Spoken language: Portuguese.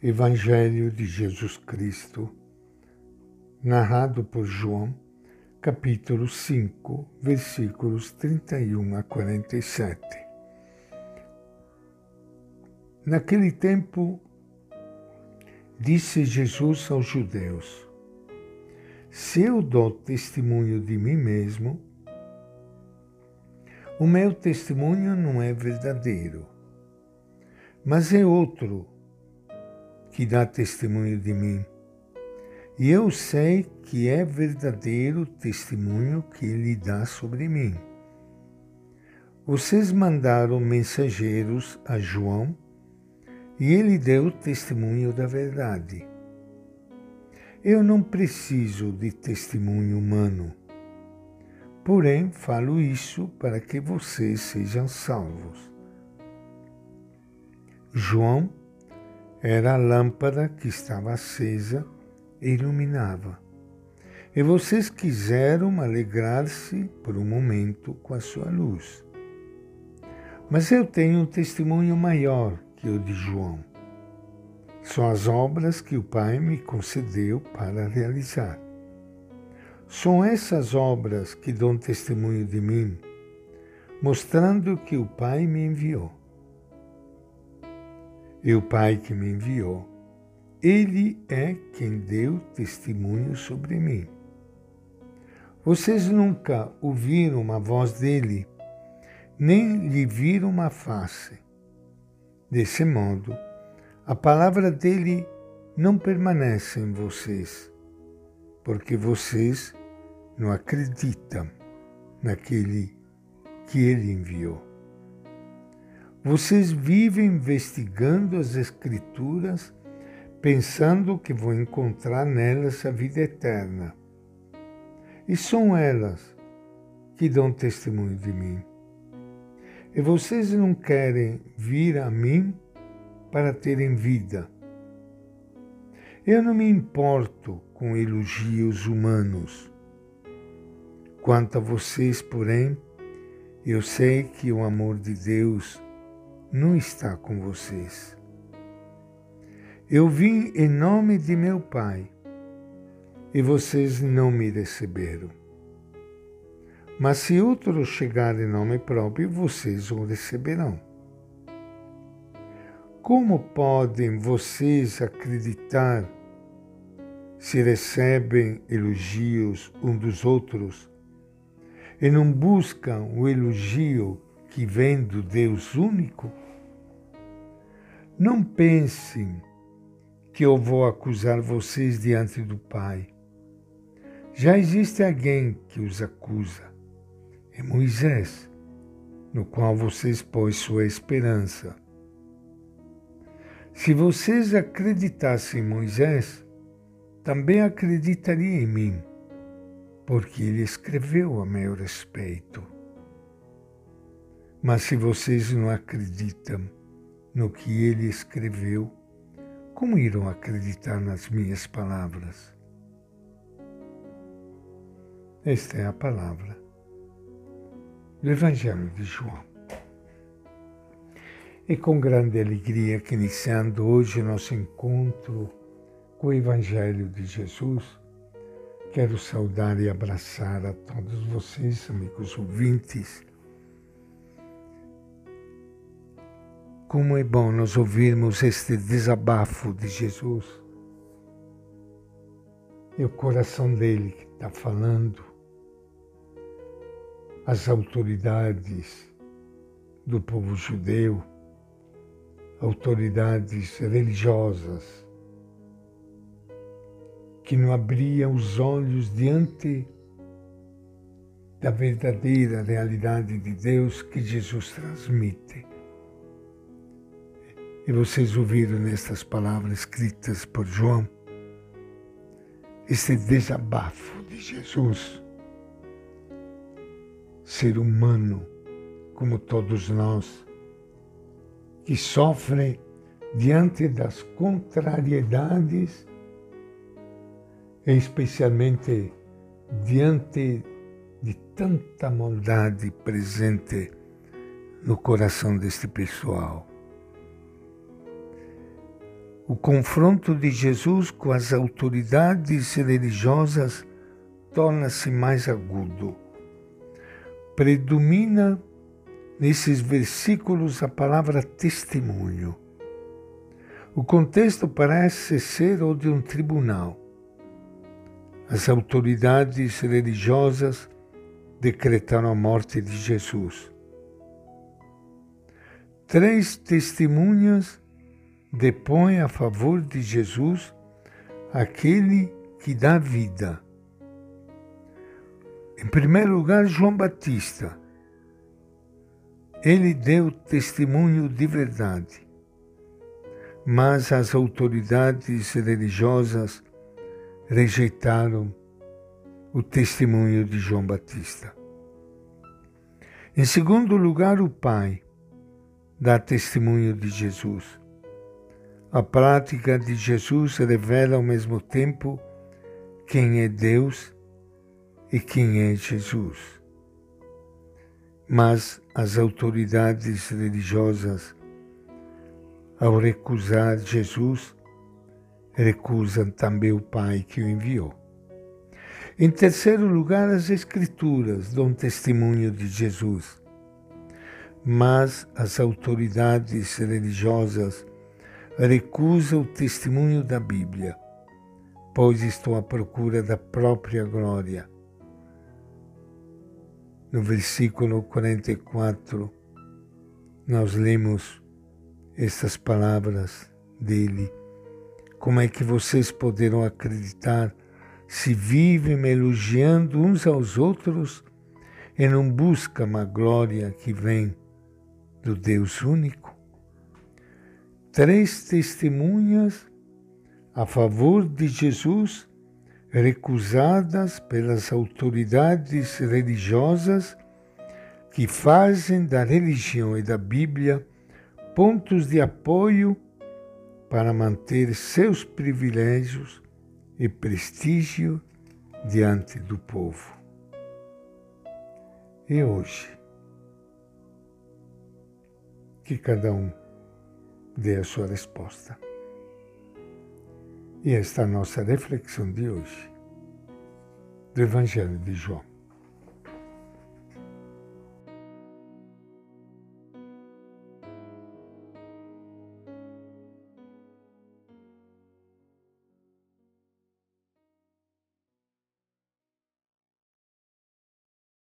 Evangelho de Jesus Cristo, narrado por João, capítulo 5, versículos 31 a 47. Naquele tempo, disse Jesus aos judeus: Se eu dou testemunho de mim mesmo, o meu testemunho não é verdadeiro, mas é outro que dá testemunho de mim. E eu sei que é verdadeiro o testemunho que ele dá sobre mim. Vocês mandaram mensageiros a João e ele deu testemunho da verdade. Eu não preciso de testemunho humano, porém falo isso para que vocês sejam salvos. João era a lâmpada que estava acesa e iluminava. E vocês quiseram alegrar-se por um momento com a sua luz. Mas eu tenho um testemunho maior que o de João. São as obras que o Pai me concedeu para realizar. São essas obras que dão testemunho de mim, mostrando que o Pai me enviou e o Pai que me enviou. Ele é quem deu testemunho sobre mim. Vocês nunca ouviram uma voz dele, nem lhe viram uma face. Desse modo, a palavra dele não permanece em vocês, porque vocês não acreditam naquele que ele enviou. Vocês vivem investigando as Escrituras, pensando que vão encontrar nelas a vida eterna. E são elas que dão testemunho de mim. E vocês não querem vir a mim para terem vida. Eu não me importo com elogios humanos. Quanto a vocês, porém, eu sei que o amor de Deus não está com vocês. Eu vim em nome de meu Pai e vocês não me receberam. Mas se outro chegar em nome próprio, vocês o receberão. Como podem vocês acreditar se recebem elogios um dos outros e não buscam o elogio que vem do Deus único? Não pensem que eu vou acusar vocês diante do Pai. Já existe alguém que os acusa. É Moisés, no qual vocês pôs sua esperança. Se vocês acreditassem em Moisés, também acreditariam em mim, porque ele escreveu a meu respeito. Mas se vocês não acreditam no que ele escreveu, como irão acreditar nas minhas palavras? Esta é a palavra do Evangelho de João. E com grande alegria que iniciando hoje nosso encontro com o Evangelho de Jesus, quero saudar e abraçar a todos vocês, amigos ouvintes, Como é bom nós ouvirmos este desabafo de Jesus. É o coração dele que está falando. As autoridades do povo judeu, autoridades religiosas, que não abriam os olhos diante da verdadeira realidade de Deus que Jesus transmite. E vocês ouviram nestas palavras escritas por João esse desabafo de Jesus. Ser humano, como todos nós, que sofre diante das contrariedades, especialmente diante de tanta maldade presente no coração deste pessoal. O confronto de Jesus com as autoridades religiosas torna-se mais agudo. Predomina nesses versículos a palavra testemunho. O contexto parece ser o de um tribunal. As autoridades religiosas decretaram a morte de Jesus. Três testemunhas depõem a favor de Jesus, aquele que dá vida. Em primeiro lugar, João Batista. Ele deu testemunho de verdade, mas as autoridades religiosas rejeitaram o testemunho de João Batista. Em segundo lugar, o Pai dá testemunho de Jesus. A prática de Jesus revela ao mesmo tempo quem é Deus e quem é Jesus. Mas as autoridades religiosas, ao recusar Jesus, recusam também o Pai que o enviou. Em terceiro lugar, as Escrituras dão testemunho de Jesus, mas as autoridades religiosas recusa o testemunho da Bíblia, pois estou à procura da própria glória. No versículo 44, nós lemos estas palavras dele. Como é que vocês poderão acreditar se vivem elogiando uns aos outros e não buscam uma glória que vem do Deus único? Três testemunhas a favor de Jesus, recusadas pelas autoridades religiosas que fazem da religião e da Bíblia pontos de apoio para manter seus privilégios e prestígio diante do povo. E hoje, que cada um dê a sua resposta. E esta é a nossa reflexão de hoje do Evangelho de João.